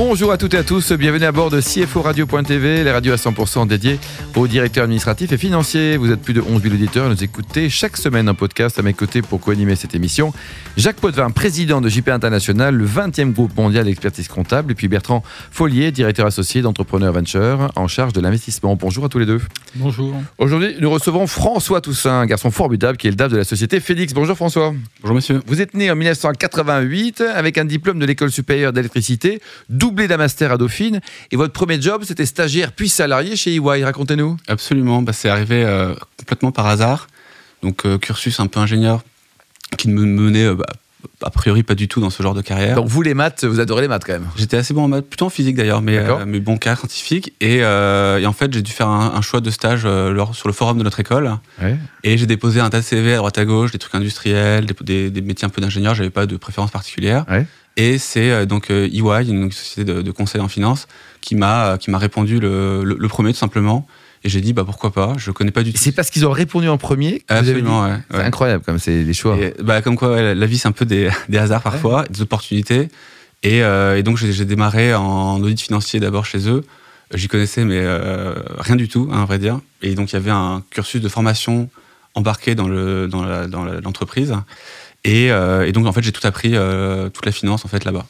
Bonjour à toutes et à tous, bienvenue à bord de CFO Radio.tv, les radios à 100% dédiées aux directeurs administratifs et financiers. Vous êtes plus de 11 000 auditeurs et nous écoutez chaque semaine un podcast à mes côtés pour co-animer cette émission. Jacques Potvin, président de JP International, le 20e groupe mondial d'expertise comptable, et puis Bertrand Follier, directeur associé d'Entrepreneur Venture, en charge de l'investissement. Bonjour à tous les deux. Bonjour. Aujourd'hui, nous recevons François Toussaint, un garçon formidable qui est le DAF de la société Félix. Bonjour François. Bonjour monsieur. Vous êtes né en 1988 avec un diplôme de l'école supérieure d'électricité, doublé d'un master à Dauphine, et votre premier job, c'était stagiaire puis salarié chez EY. Racontez-nous. Absolument, bah, c'est arrivé euh, complètement par hasard. Donc euh, cursus un peu ingénieur qui ne me menait euh, bah, a priori pas du tout dans ce genre de carrière. Donc vous les maths, vous adorez les maths quand même. J'étais assez bon en maths, plutôt en physique d'ailleurs, mais, euh, mais bon cas scientifique. Et, et en fait, j'ai dû faire un, un choix de stage sur le forum de notre école. Et j'ai déposé un tas de CV à droite à gauche, des trucs industriels, des, des- des métiers un peu d'ingénieur. J'avais pas de préférence particulière. Ouais. Et c'est euh, donc euh, EY, une société de, de conseil en finance, qui m'a euh, qui m'a répondu le, le- le premier tout simplement. Et j'ai dit bah pourquoi pas. Je connais pas du tout. C'est parce qu'ils ont répondu en premier que. Absolument, ouais. C'est incroyable comme c'est les choix. Et, bah, comme quoi, ouais, la- vie, c'est un peu des, des hasards parfois, des opportunités. Et, euh, et donc, j'ai démarré en audit financier d'abord chez eux. J'y connaissais, mais euh, rien du tout, hein, à vrai dire. Et donc, il y avait un cursus de formation embarqué dans le- dans la- dans l'entreprise. Et, euh, et donc, en fait, j'ai tout appris, euh, toute la finance, en fait, là-bas.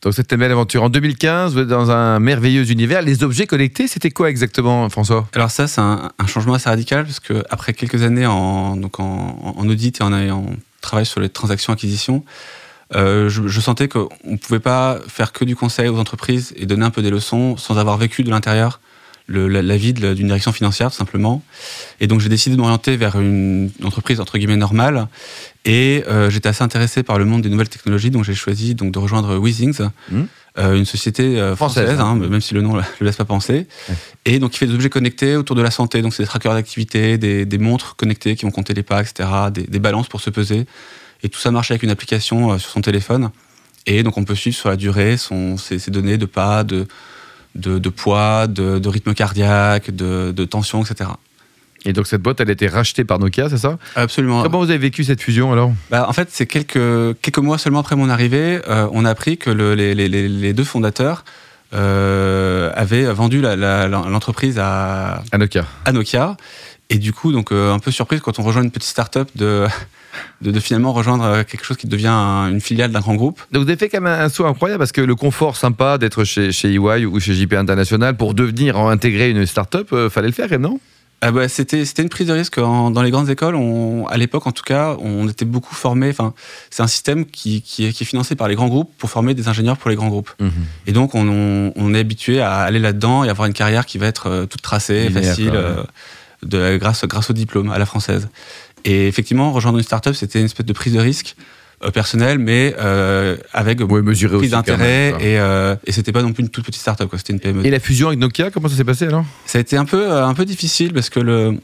Donc c'était une belle aventure. En 2015, vous êtes dans un merveilleux univers. Les objets connectés, c'était quoi exactement, François? Alors ça, c'est un, un changement assez radical parce que après quelques années en, donc en, en audit et en, en travail sur les transactions acquisitions, euh, je, je sentais qu'on ne pouvait pas faire que du conseil aux entreprises et donner un peu des leçons sans avoir vécu de l'intérieur le- la, la vie de- d'une direction financière tout simplement. Et donc j'ai décidé de m'orienter vers une entreprise entre guillemets normale. Et euh, j'étais assez intéressé par le monde des nouvelles technologies, donc j'ai choisi donc de rejoindre Weezings, Mhm. euh, une société euh, Française, française, hein. hein, même si le nom ne le laisse pas penser. Et donc, il fait des objets connectés autour de la santé. Donc, c'est des trackers d'activité, des, des montres connectées qui vont compter les pas, etc., des, des balances pour se peser. Et tout ça marche avec une application sur son téléphone. Et donc, on peut suivre sur la durée son, ses, ses données de pas, de, de, de poids, de, de rythme cardiaque, de, de tension, etc. Et donc cette boîte, elle a été rachetée par Nokia, c'est ça? Absolument. Comment vous avez vécu cette fusion alors? Bah, en fait, c'est quelques, quelques mois seulement après mon arrivée, euh, on a appris que le- les, les- les- deux fondateurs euh, avaient vendu l'entreprise à, À Nokia. à Nokia. Et du coup, donc, euh, un peu surprise quand on rejoint une petite start-up de, de, de finalement rejoindre euh, quelque chose qui devient un- une filiale d'un grand groupe. Donc vous avez fait quand même un saut incroyable parce que le confort sympa d'être chez, chez EY ou chez JP International pour devenir intégrer une start-up, euh, fallait le faire quand même, non? Ah bah, c'était, c'était une prise de risque en- dans les grandes écoles. On, à l'époque, en tout cas, on était beaucoup formés. Enfin, c'est un système qui, qui, est, qui est financé par les grands groupes pour former des ingénieurs pour les grands groupes. Et donc, on, on- on est habitué à aller là-dedans et avoir une carrière qui va être toute tracée, Linéaire, facile, ouais. euh, de, grâce, grâce au diplôme à la française. Et effectivement, rejoindre une start-up, c'était une espèce de prise de risque euh, personnelle, mais euh, avec Oui, mesuré quand d'intérêt. Et, euh, et c'était pas non plus une toute petite start-up, c'était une PME. Et la fusion avec Nokia, comment ça s'est passé alors? Ça a été un peu, euh, un peu difficile parce que le,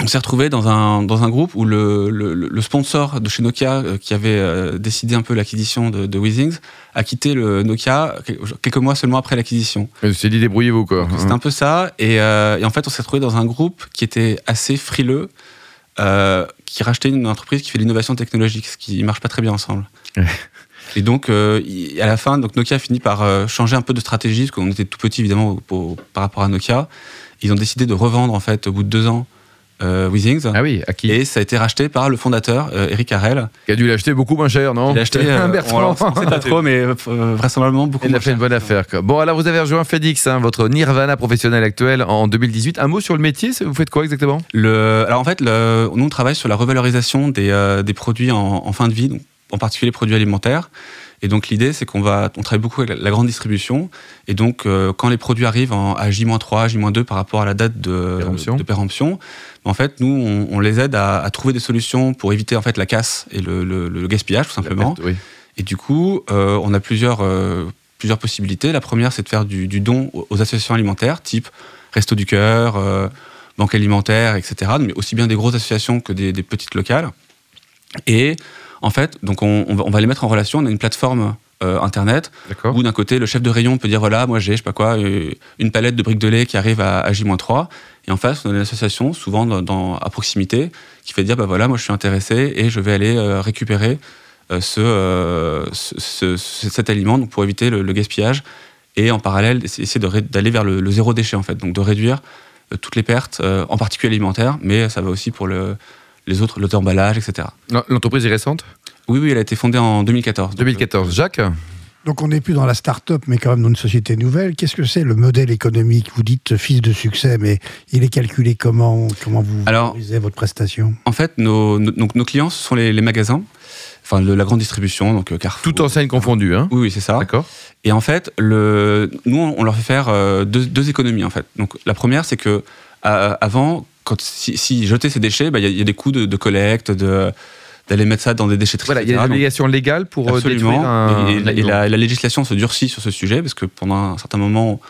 on s'est retrouvé dans un, dans un groupe où le, le, le sponsor de chez Nokia, euh, qui avait euh, décidé un peu l'acquisition de, de Weezings, a quitté le Nokia quel- quelques mois seulement après l'acquisition. Je s'est dit débrouillez-vous quoi. C'était un peu ça. Et, euh, et en fait, on s'est retrouvé dans un groupe qui était assez frileux, qui rachetait une entreprise qui fait l'innovation technologique, ce qui marche pas très bien ensemble. Et donc, à la fin, donc Nokia a fini par changer un peu de stratégie, parce qu'on était tout petit évidemment par rapport à Nokia. Ils ont décidé de revendre en fait au bout de deux ans euh, Weezings. Ah oui, à qui Et ça a été racheté par le fondateur, euh, Eric Harel. Qui a dû l'acheter beaucoup moins cher, non Il a acheté, euh, Bertrand. on sait pas trop, mais vraisemblablement beaucoup Il a fait une bonne affaire. Quoi. Bon, alors vous avez rejoint FedEx, hein, votre nirvana professionnel actuel en 2018. Un mot sur le métier, vous faites quoi exactement Le, alors en fait, le, nous on travaille sur la revalorisation des, des produits en, en fin de vie, donc en particulier les produits alimentaires. Et donc l'idée, c'est qu'on va, on travaille beaucoup avec la, grande distribution. Et donc euh, quand les produits arrivent en, à J-3, J-2 par rapport à la date de Péremption. de péremption, en fait, nous on, on les aide à, à trouver des solutions pour éviter en fait la casse et le, le- le gaspillage tout simplement. La perte, oui. Et du coup, euh, on a plusieurs, euh, plusieurs possibilités. La première, c'est de faire du, du don aux aux associations alimentaires, type Resto du Cœur, euh, Banque alimentaire, etc. Mais aussi bien des grosses associations que des, des petites locales. Et en fait, donc on, on va, les mettre en relation. On a une plateforme euh, internet, où d'un côté le chef de rayon peut dire voilà, moi j'ai je sais pas quoi euh, une palette de briques de lait qui arrive à, à J-3, et en face on a une association souvent dans, dans- à proximité qui fait dire bah voilà, moi je suis intéressé et je vais aller euh, récupérer euh, ce, ce- ce- ce- cet aliment donc pour éviter le, le gaspillage. Et en parallèle essayer d'aller vers le, le zéro déchet en fait, donc de réduire toutes les pertes, en particulier alimentaires, mais ça va aussi pour le, les autres, l'auto-emballage, etc. Non, L'entreprise est récente? Oui, oui, elle a été fondée en 2014. donc, 2014. Jacques? Donc on n'est plus dans la start-up, mais quand même dans une société nouvelle. Qu'est-ce que c'est le modèle économique? Vous dites fils de succès, mais il est calculé comment Comment vous Alors- valorisez votre prestation? En fait, nos, nos- donc, nos clients, ce sont les, les magasins, enfin de la grande distribution, donc euh, Carrefour. Toute enseigne confondue, hein? Oui, oui, c'est ça. D'accord. Et en fait, le, nous, on leur fait faire euh, deux, deux économies, en fait. Donc, la première, c'est que euh, avant, quand, si, si jetaient ces déchets, bah, il y, a- il y a des coûts de, de collecte, de d'aller mettre ça dans des déchetteries. Voilà, il y a des Donc, obligations légales pour euh, détruire Absolument. un. et, et la, et la- la législation se durcit sur ce sujet parce que pendant un certain moment,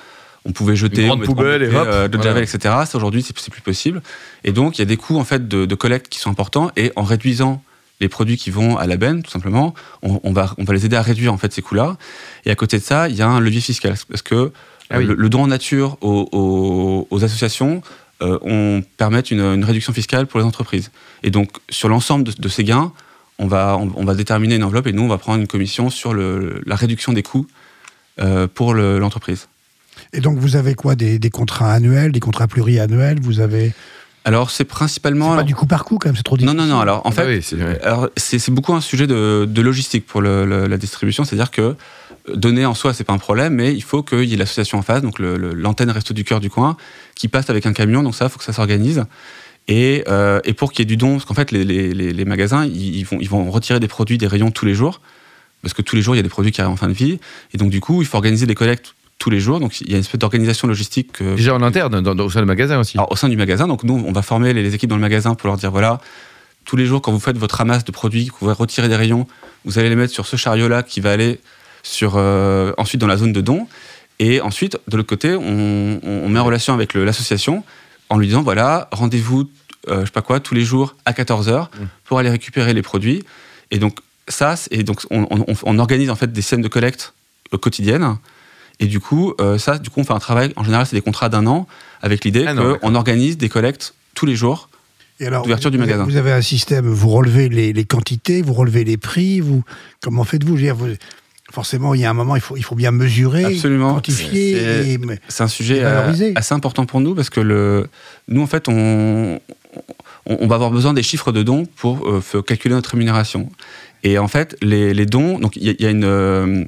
on pouvait jeter on mettait poubelle et hop, euh, de voilà. javel, etc. Ça aujourd'hui, c'est c'est plus possible. Et donc, il y a des coûts en fait de, de collecte qui sont importants. Et en réduisant les produits qui vont à la benne, tout simplement, on, on va on va les aider à réduire en fait ces coûts-là. Et à côté de ça, il y a un levier fiscal parce que Ah oui. le, le don en nature aux, aux- aux associations euh, on permet une, une réduction fiscale pour les entreprises. Et donc, sur l'ensemble de, de ces gains, on va, on, on va déterminer une enveloppe et nous, on va prendre une commission sur le- la réduction des coûts euh, pour le- l'entreprise. Et donc vous avez quoi? Des, des contrats annuels, des contrats pluriannuels? Vous avez Alors, c'est c'est principalement. pas du coup par coup quand même, c'est trop non, difficile. non, non. Alors, en Ah fait, oui, c'est- ouais. alors, c'est c'est beaucoup un sujet de, de logistique pour le- le- la distribution. C'est-à-dire que euh, donner en soi, c'est pas un problème, mais il faut qu'il y ait l'association en face, donc l'antenne Resto du Cœur du coin, qui passe avec un camion. Donc ça, il faut que ça s'organise. Et, euh, et pour qu'il y ait du don, parce qu'en fait, les, les- les- magasins, ils, ils vont, ils vont retirer des produits des rayons tous les jours, parce que tous les jours, il y a des produits qui arrivent en fin de vie. Et donc, du coup, il faut organiser des collectes tous les jours. Donc, il y a une espèce d'organisation logistique que, Déjà en interne, dans, dans, au sein du magasin aussi. alors, au sein du magasin, donc nous, on va former les, les équipes dans le magasin pour leur dire voilà, tous les jours, quand vous faites votre ramasse de produits, que vous allez retirer des rayons, vous allez les mettre sur ce chariot-là qui va aller sur, euh, ensuite dans la zone de don. Et ensuite, de l'autre côté, on, on- met en relation avec l'association en lui disant voilà, rendez-vous, euh, je sais pas quoi, tous les jours à 14h Mm. pour aller récupérer les produits. Et donc, ça, et donc on, on- on organise en fait des scènes de collecte euh, quotidiennes. Et du coup, euh, ça, du coup, on fait un travail. En général, c'est des contrats d'un an avec l'idée Ah qu'on organise des collectes tous les jours. Et alors, D'ouverture du vous- magasin. Vous avez un système, vous relevez les, les quantités, vous relevez les prix, vous comment faites-vous? Vous- Forcément, il y a un moment, il faut, il faut bien mesurer, Absolument. quantifier. C'est- un sujet Et euh, assez important pour nous parce que le, nous, en fait, on, on, on va avoir besoin des chiffres de dons pour euh, calculer notre rémunération. Et en fait, les, les dons, donc il y, y euh,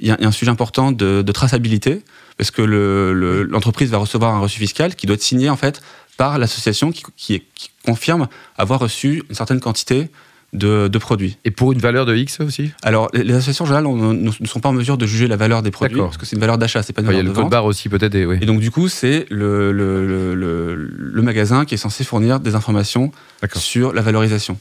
y a un sujet important de, de traçabilité parce que le- le- l'entreprise va recevoir un reçu fiscal qui doit être signé en fait par l'association qui, qui, qui confirme avoir reçu une certaine quantité de, de produits. Et pour une valeur de X aussi Alors, les, les associations en général on- ne ne sont pas en mesure de juger la valeur des produits parce que c'est une valeur d'achat, c'est pas une Enfin, Il y a valeur le de code barre aussi peut-être. et- oui. Et donc, du coup, c'est le, le, le, magasin qui est censé fournir des informations sur la valorisation.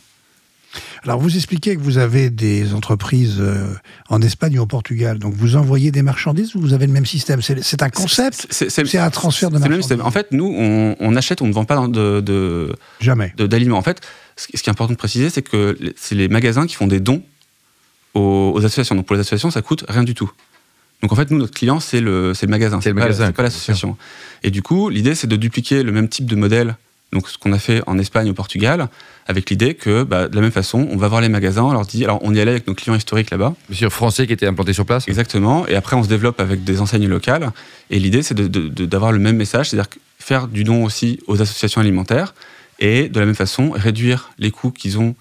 Alors, vous expliquez que vous avez des entreprises euh, en Espagne ou au Portugal. Donc, vous envoyez des marchandises ou vous avez le même système? C'est un concept? C'est- un transfert de c'est le même marchandises système. En fait, nous, on, on achète, on ne vend pas de- de- Jamais. d'aliments. En fait, ce qui ce qui est important de préciser, c'est que c'est les magasins qui font des dons aux, aux associations. Donc, pour les associations, ça coûte rien du tout. Donc, en fait, nous, notre client, c'est le, c'est le magasin. C'est le pas- magasin, C'est pas l'association. Et du coup, l'idée, c'est de dupliquer le même type de modèle, donc ce qu'on a fait en Espagne, au Portugal, avec l'idée que, bah, de la même façon, on va voir les magasins, on leur dit, alors on y allait avec nos clients historiques là-bas, Monsieur français qui était implanté sur place. exactement, et après on se développe avec des enseignes locales, et l'idée c'est de- de- de- d'avoir le même message, c'est-à-dire faire du don aussi aux associations alimentaires, et de la même façon réduire les coûts qu'ils ont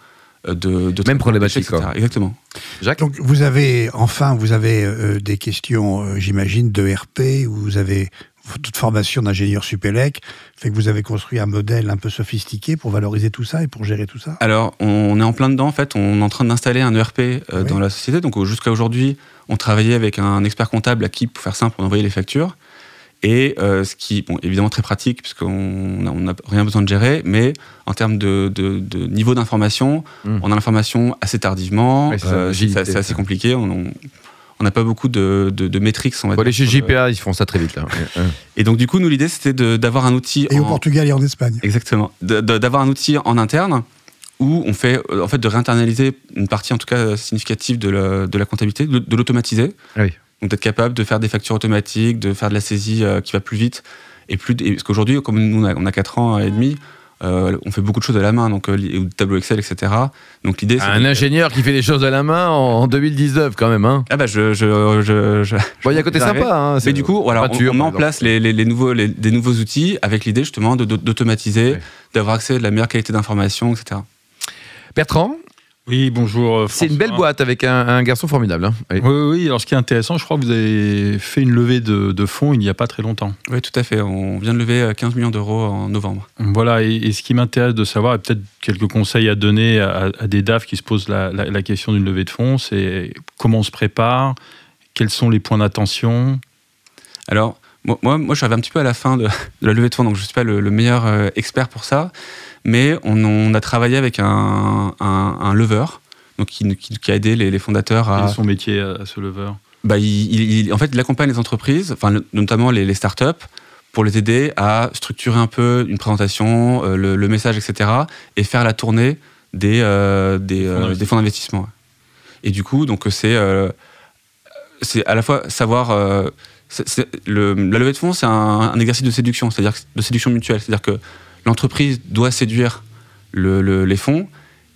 euh, de, de Même problématique, etc. quoi. Exactement. Jacques Donc, vous avez, enfin, vous avez euh, des questions, euh, j'imagine, de RP, où vous avez toute formation d'ingénieur Supélec, fait que vous avez construit un modèle un peu sophistiqué pour valoriser tout ça et pour gérer tout ça. Alors, on est en plein dedans. En fait, on est en train d'installer un ERP euh, Oui. dans la société. Donc, jusqu'à aujourd'hui, on travaillait avec un expert comptable à qui, pour faire simple, on envoyait les factures. Et euh, ce qui, bon, évidemment, très pratique, puisqu'on n'a rien besoin de gérer, mais en termes de, de- de niveau d'information, Mm. on a l'information assez tardivement. C'est Euh, c'est assez compliqué. On on- on n'a pas beaucoup de, de, de métriques, on va dire, chez JPA, ils font ça très vite là. Et donc, du coup, nous, l'idée, c'était d'avoir un outil. Et au Portugal et en Espagne. Exactement. D'avoir un outil en interne où on fait en fait de réinternaliser une partie en tout cas significative de la, de la comptabilité, de, l'automatiser. Oui. Donc d'être capable de faire des factures automatiques, de faire de la saisie qui va plus vite et plus. parce qu'aujourd'hui, comme nous on a, 4 ans et demi, euh, on fait beaucoup de choses à la main, donc euh, tableau Excel, etc. Donc l'idée, c'est un ingénieur qui fait des choses à la main en 2019 quand même, hein. Ah bah je, je, je, bon, il y a côté sympa. Hein, Mais du coup, voilà, on, met en place les, les, nouveaux, les, des nouveaux outils avec l'idée justement d'automatiser, d'avoir accès à de la meilleure qualité d'information, etc. Bertrand, oui, bonjour. Euh, c'est une belle boîte avec un, garçon formidable. Hein. Oui. oui. alors ce qui est intéressant, je crois que vous avez fait une levée de, fonds il n'y a pas très longtemps. Oui, tout à fait. On vient de lever 15 euh, millions d'euros en novembre. Voilà, et, ce qui m'intéresse de savoir, et peut-être quelques conseils à donner à, des DAF qui se posent la, question d'une levée de fonds, c'est comment on se prépare, quels sont les points d'attention? Alors, moi, moi, je suis arrivé un petit peu à la fin de, la levée de fonds, donc je ne suis pas le, meilleur euh, expert pour ça mais on, a travaillé avec un, un, lever donc qui, qui, a aidé les, fondateurs à. Quel son métier à, ce lever bah, il, En fait, il accompagne les entreprises, enfin, notamment les, les startups, pour les aider à structurer un peu une présentation, euh, le, message, etc., et faire la tournée des, euh, des, euh, fonds d'investissement. Et du coup, donc c'est c'est à la fois savoir. le, la levée de fonds, c'est un, un, exercice de séduction, c'est-à-dire de séduction mutuelle. C'est-à-dire que l'entreprise doit séduire les fonds,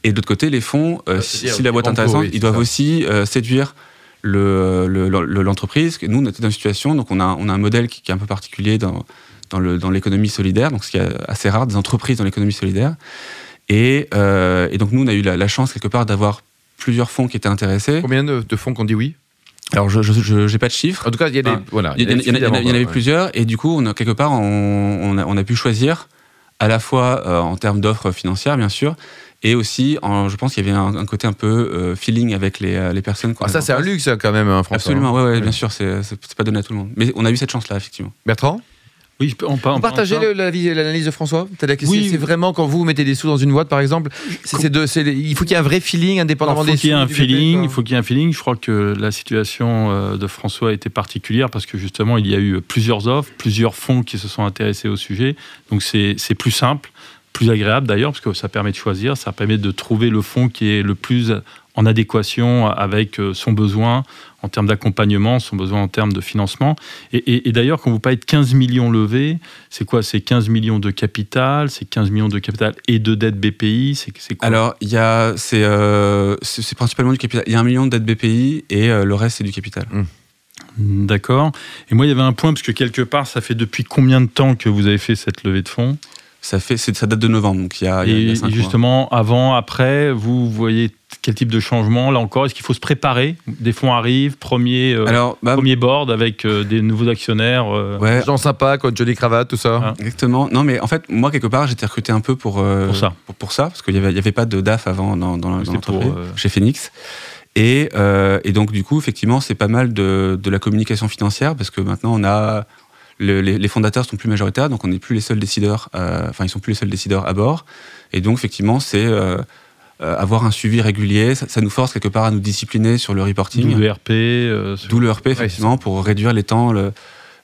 et d'autre côté, les fonds, euh, si, la boîte est intéressante, ils doivent aussi euh, séduire l'entreprise. Le, nous, on était dans une situation, donc on a, on a un modèle qui, est un peu particulier dans, dans l'économie solidaire, donc ce qui est assez rare, des entreprises dans l'économie solidaire. Et, euh, et, donc nous, on a eu la, chance quelque part d'avoir plusieurs fonds qui étaient intéressés. Combien de, fonds qu'on dit oui? Alors, je n'ai pas de chiffres. En tout cas, il y, en avait plusieurs, et du coup, on a, quelque part, on, a, on a pu choisir à la fois euh, en termes d'offres financières, bien sûr, et aussi, en, je pense qu'il y avait un, côté un peu euh, feeling avec les, euh, les personnes. Ah, ça, c'est un luxe quand même, hein, François. Absolument, ouais, ouais, bien sûr, c'est pas donné à tout le monde. Mais on a eu cette chance-là, effectivement. Bertrand? Oui, on, on, partagez l'analyse de François oui, C'est vraiment quand vous mettez des sous dans une boîte, par exemple, c'est il faut qu'il y ait un vrai feeling indépendamment des sous. Il faut qu'il y ait un feeling. Il faut qu'il y ait un feeling. Je crois que la situation euh, de François était particulière parce que justement, il y a eu plusieurs offres, plusieurs fonds qui se sont intéressés au sujet. Donc c'est plus simple, plus agréable d'ailleurs parce que ça permet de choisir, ça permet de trouver le fonds qui est le plus en adéquation avec euh, son besoin en termes d'accompagnement, son besoin en termes de financement. Et, d'ailleurs, quand vous parlez de 15 millions levés, c'est quoi? C'est 15 millions de capital, c'est 15 millions de capital et de dette BPI c'est, quoi? Alors, il y a, c'est, euh, c'est, principalement du capital. Il y a un million de dette BPI et euh, le reste, c'est du capital. Mmh. D'accord. Et moi, il y avait un point, parce que quelque part, ça fait depuis combien de temps que vous avez fait cette levée de fonds? Ça fait, ça date de novembre, donc il y a. Et, justement, avant, après, vous voyez quel type de changement là encore Est-ce qu'il faut se préparer? Des fonds arrivent, premier, euh, Alors, bah, premier board avec euh, des nouveaux actionnaires. Euh... Ouais. Gens sympas, quoi, Johnny Cravate, tout ça. Ah. Exactement. Non, mais en fait, moi quelque part, j'étais recruté un peu pour euh, pour ça, pour, ça, parce qu'il n'y avait, y avait pas de DAF avant dans, dans, l'entreprise, chez Phoenix. Et, et, donc du coup, effectivement, c'est pas mal de, de la communication financière parce que maintenant on a les, les, fondateurs sont plus majoritaires, donc on n'est plus les seuls décideurs. Euh, enfin, ils sont plus les seuls décideurs à bord. Et donc, effectivement, c'est euh, avoir un suivi régulier. Ça, nous force quelque part à nous discipliner sur le reporting. D'où le RP. D'où le RP, effectivement, pour réduire les temps.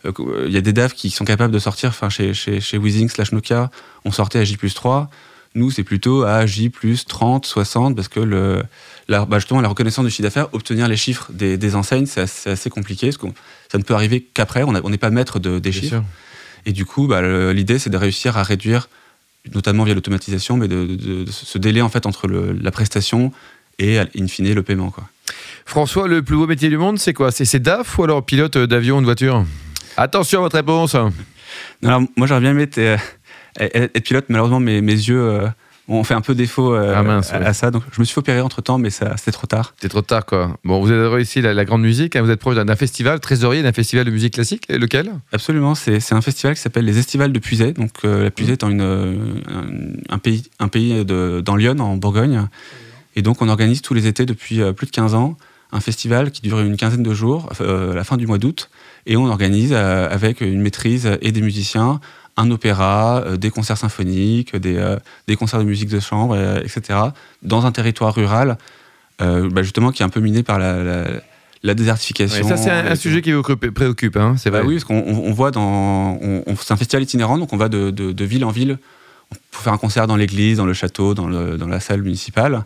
il y a des devs qui sont capables de sortir, enfin chez, chez, chez Weezing slash Nokia, on sortait à J 3. Nous, c'est plutôt à J 30, 60, parce que le, la, bah, justement, la reconnaissance du chiffre d'affaires, obtenir les chiffres des, enseignes, c'est assez, compliqué, parce que ça ne peut arriver qu'après, on n'est pas maître de, des chiffres. Et du coup, bah, l'idée, c'est de réussir à réduire, notamment via l'automatisation, mais de, ce délai en fait entre la prestation et, in fine, le paiement. Quoi. François, le plus beau métier du monde, c'est quoi? C'est DAF ou alors pilote d'avion ou de voiture? Attention à votre réponse alors, Moi, j'aurais bien aimé être, être, pilote. Malheureusement, mes, mes yeux euh, ont fait un peu défaut euh, ah, à, ça. Donc, je me suis opéré entre temps, mais c'était trop tard. C'était trop tard, quoi. Bon, vous avez réussi la, la grande musique. Hein. vous êtes proche d'un festival, trésorier d'un festival de musique classique. Lequel? Absolument. C'est un festival qui s'appelle les Estivales de Puisay. Donc, euh, la Puisay étant une, un, pays, un pays de, dans Lyon, en Bourgogne. Et donc, on organise tous les étés depuis plus de 15 ans un festival qui dure une quinzaine de jours, à la fin du mois d'août. Et on organise avec une maîtrise et des musiciens un opéra, euh, des concerts symphoniques, des, euh, des, concerts de musique de chambre, euh, etc., dans un territoire rural, bah, justement, qui est un peu miné par la, la, désertification. ça, c'est un, sujet qui vous préoccupe, hein, c'est bah vrai. oui, parce qu'on on voit dans. c'est un festival itinérant, donc on va de, de, ville en ville. pour faire un concert dans l'église, dans le château, dans, le, dans la salle municipale.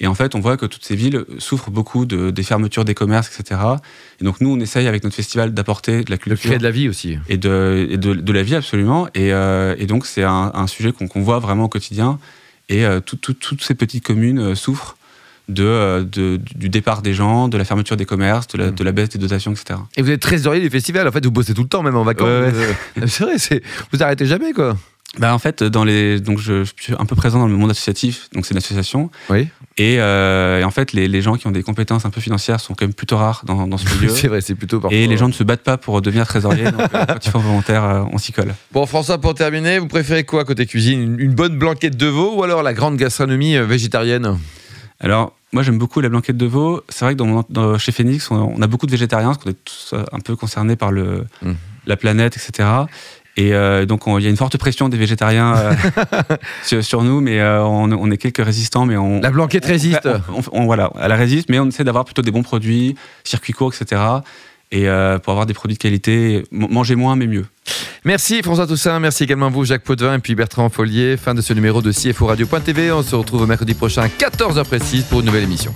Et en fait, on voit que toutes ces villes souffrent beaucoup de, des fermetures des commerces, etc. Et donc nous, on essaye avec notre festival d'apporter de la De culture créer de la vie aussi. et de, et de, de la vie absolument. Et, euh, et donc c'est un, un sujet qu'on voit vraiment au quotidien. Et euh, tout- tout- toutes ces petites communes euh, souffrent de, de- du départ des gens, de la fermeture des commerces, de la, de la baisse des dotations, etc. Et vous êtes trésorier du festival. En fait, vous bossez tout le temps, même en vacances. Ouais, Euh, c'est vrai, vous arrêtez jamais, quoi. Bah, en fait, dans les, donc je, je suis un peu présent dans le monde associatif, donc c'est une association. Oui. Et, euh, et en fait, les, les gens qui ont des compétences un peu financières sont quand même plutôt rares dans, dans ce milieu. c'est vrai, c'est plutôt parfois. Et les gens ne se battent pas pour devenir trésorier. donc, euh, quand ils font volontaire, euh, on s'y colle. Bon, François, pour terminer, vous préférez quoi côté cuisine? Une, une bonne blanquette de veau ou alors la grande gastronomie végétarienne? Alors, moi, j'aime beaucoup la blanquette de veau. C'est vrai que dans mon- dans- chez Phoenix, on, on a beaucoup de végétariens, parce qu'on est tous un peu concernés par le, Mm. la planète, etc. Et euh, donc, on- il y a une forte pression des végétariens euh, sur, sur nous, mais euh, on, on est quelques résistants, mais on. La blanquette on- résiste. on- voilà, elle résiste, mais on essaie d'avoir plutôt des bons produits, circuits courts, etc. Et euh, pour avoir des produits de qualité, manger moins, mais mieux. Merci François Toussaint, merci également à vous Jacques Potvin et puis Bertrand Follier. Fin de ce numéro de CFO Radio.tv. On se retrouve mercredi prochain à 14h précise pour une nouvelle émission.